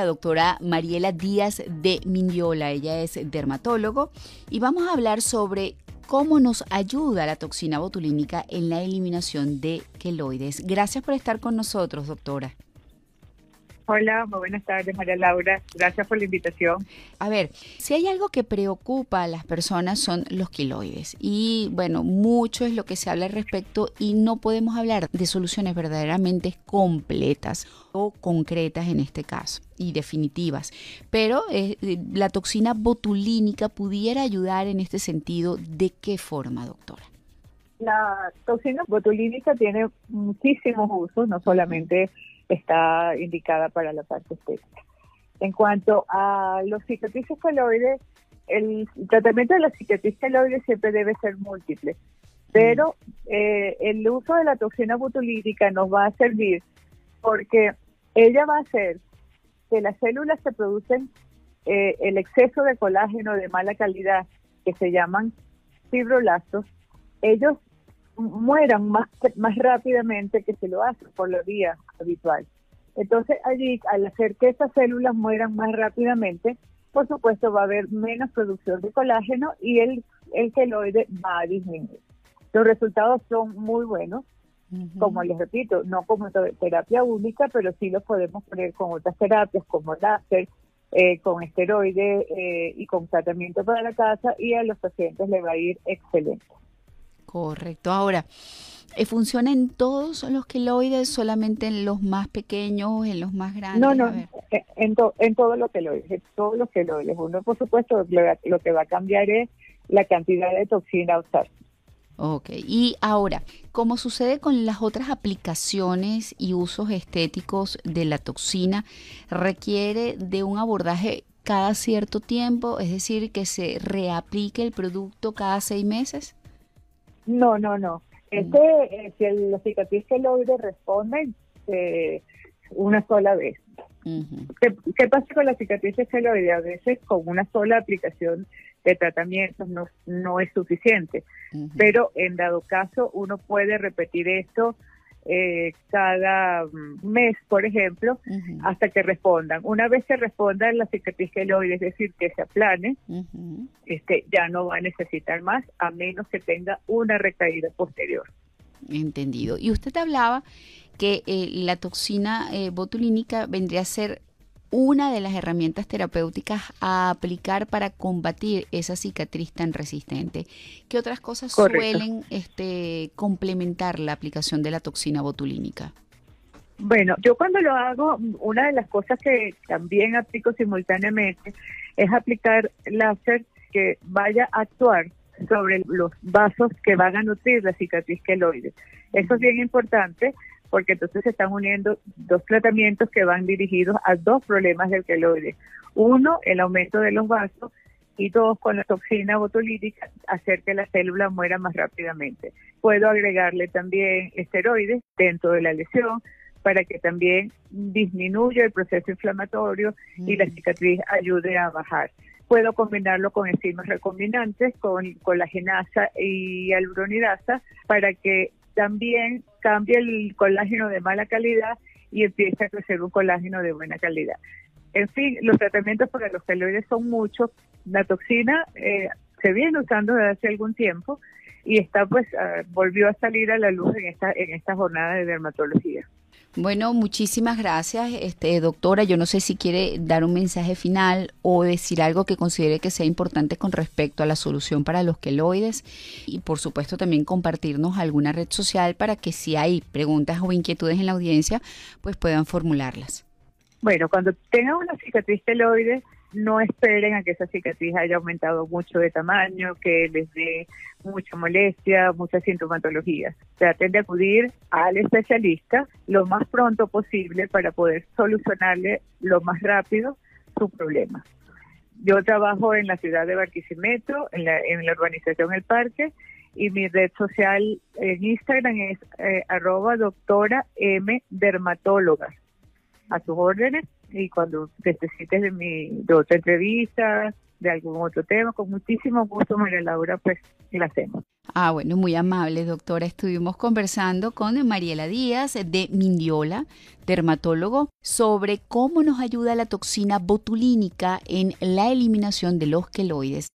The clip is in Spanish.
la doctora Mariela Díaz de Miñola. Ella es dermatólogo y vamos a hablar sobre cómo nos ayuda la toxina botulínica en la eliminación de queloides. Gracias por estar con nosotros, doctora. Hola, muy buenas tardes, María Laura. Gracias por la invitación. A ver, si hay algo que preocupa a las personas son los quiloides. Y bueno, mucho es lo que se habla al respecto y no podemos hablar de soluciones verdaderamente completas o concretas en este caso y definitivas. Pero eh, la toxina botulínica pudiera ayudar en este sentido. ¿De qué forma, doctora? La toxina botulínica tiene muchísimos usos, no solamente está indicada para la parte estética. En cuanto a los cicatrices keloides, el tratamiento de la cicatriz keloide siempre debe ser múltiple, pero eh, el uso de la toxina botulínica nos va a servir porque ella va a hacer que las células que producen eh, el exceso de colágeno de mala calidad, que se llaman fibroblastos, ellos mueran más, más rápidamente que se lo hace por la vía habitual. Entonces allí, al hacer que estas células mueran más rápidamente, por supuesto va a haber menos producción de colágeno y el, el queloide va a disminuir. Los resultados son muy buenos, como les repito, no como terapia única, pero sí los podemos poner con otras terapias como láser, eh, con esteroide eh, y con tratamiento para la casa y a los pacientes les va a ir excelente. Correcto. Ahora, eh, ¿funciona en todos los queloides, solamente en los más pequeños, en los más grandes? No, no, eh, en, en todos los queloides, en todos los queloides. Uno, por supuesto, lo, que va a cambiar es la cantidad de toxina a usar. Ok, y ahora, como sucede con las otras aplicaciones y usos estéticos de la toxina, requiere de un abordaje cada cierto tiempo, es decir, que se reaplique el producto cada seis meses? No, no, no. Este, eh, si el, la cicatriz queloide responde eh, una sola vez. ¿Qué, pasa con la cicatriz queloide? A veces con una sola aplicación de tratamientos no, no es suficiente, pero en dado caso uno puede repetir esto eh, cada mes, por ejemplo, hasta que respondan. Una vez que respondan la cicatriz queloide, es decir, que se aplane, este, ya no va a necesitar más a menos que tenga una recaída posterior. Entendido. Y usted hablaba que eh, la toxina eh, botulínica vendría a ser una de las herramientas terapéuticas a aplicar para combatir esa cicatriz tan resistente. ¿Qué otras cosas suelen este, complementar la aplicación de la toxina botulínica? Bueno, yo cuando lo hago, una de las cosas que también aplico simultáneamente es aplicar láser que vaya a actuar sobre los vasos que van a nutrir la cicatriz queloide. Eso es bien importante porque entonces se están uniendo dos tratamientos que van dirigidos a dos problemas del queloide. Uno, el aumento de los vasos y dos, con la toxina botulítica, hacer que la célula muera más rápidamente. Puedo agregarle también esteroides dentro de la lesión para que también disminuya el proceso inflamatorio y la cicatriz ayude a bajar. Puedo combinarlo con enzimas recombinantes, con colagenasa y alburonidasa, para que también cambie el colágeno de mala calidad y empiece a crecer un colágeno de buena calidad. En fin, los tratamientos para los queloides son muchos. La toxina eh, se viene usando desde hace algún tiempo y está pues ah, volvió a salir a la luz en esta en esta jornada de dermatología. Bueno, muchísimas gracias, este, doctora. Yo no sé si quiere dar un mensaje final o decir algo que considere que sea importante con respecto a la solución para los queloides y por supuesto también compartirnos alguna red social para que si hay preguntas o inquietudes en la audiencia, pues puedan formularlas. Bueno, cuando tengan una cicatriz queloide, no esperen a que esa cicatriz haya aumentado mucho de tamaño, que les dé mucha molestia, mucha sintomatología. Traten de acudir al especialista lo más pronto posible para poder solucionarle lo más rápido su problema. Yo trabajo en la ciudad de Barquisimeto, en la, en la urbanización El Parque, y mi red social en Instagram es eh, arroba doctora M dermatóloga. A sus órdenes y cuando necesites de mi de otra entrevista, de algún otro tema, con muchísimo gusto, María Laura, pues la hacemos. Ah, bueno, muy amable, doctora. Estuvimos conversando con Mariela Díaz de Mindiola, dermatólogo, sobre cómo nos ayuda la toxina botulínica en la eliminación de los queloides.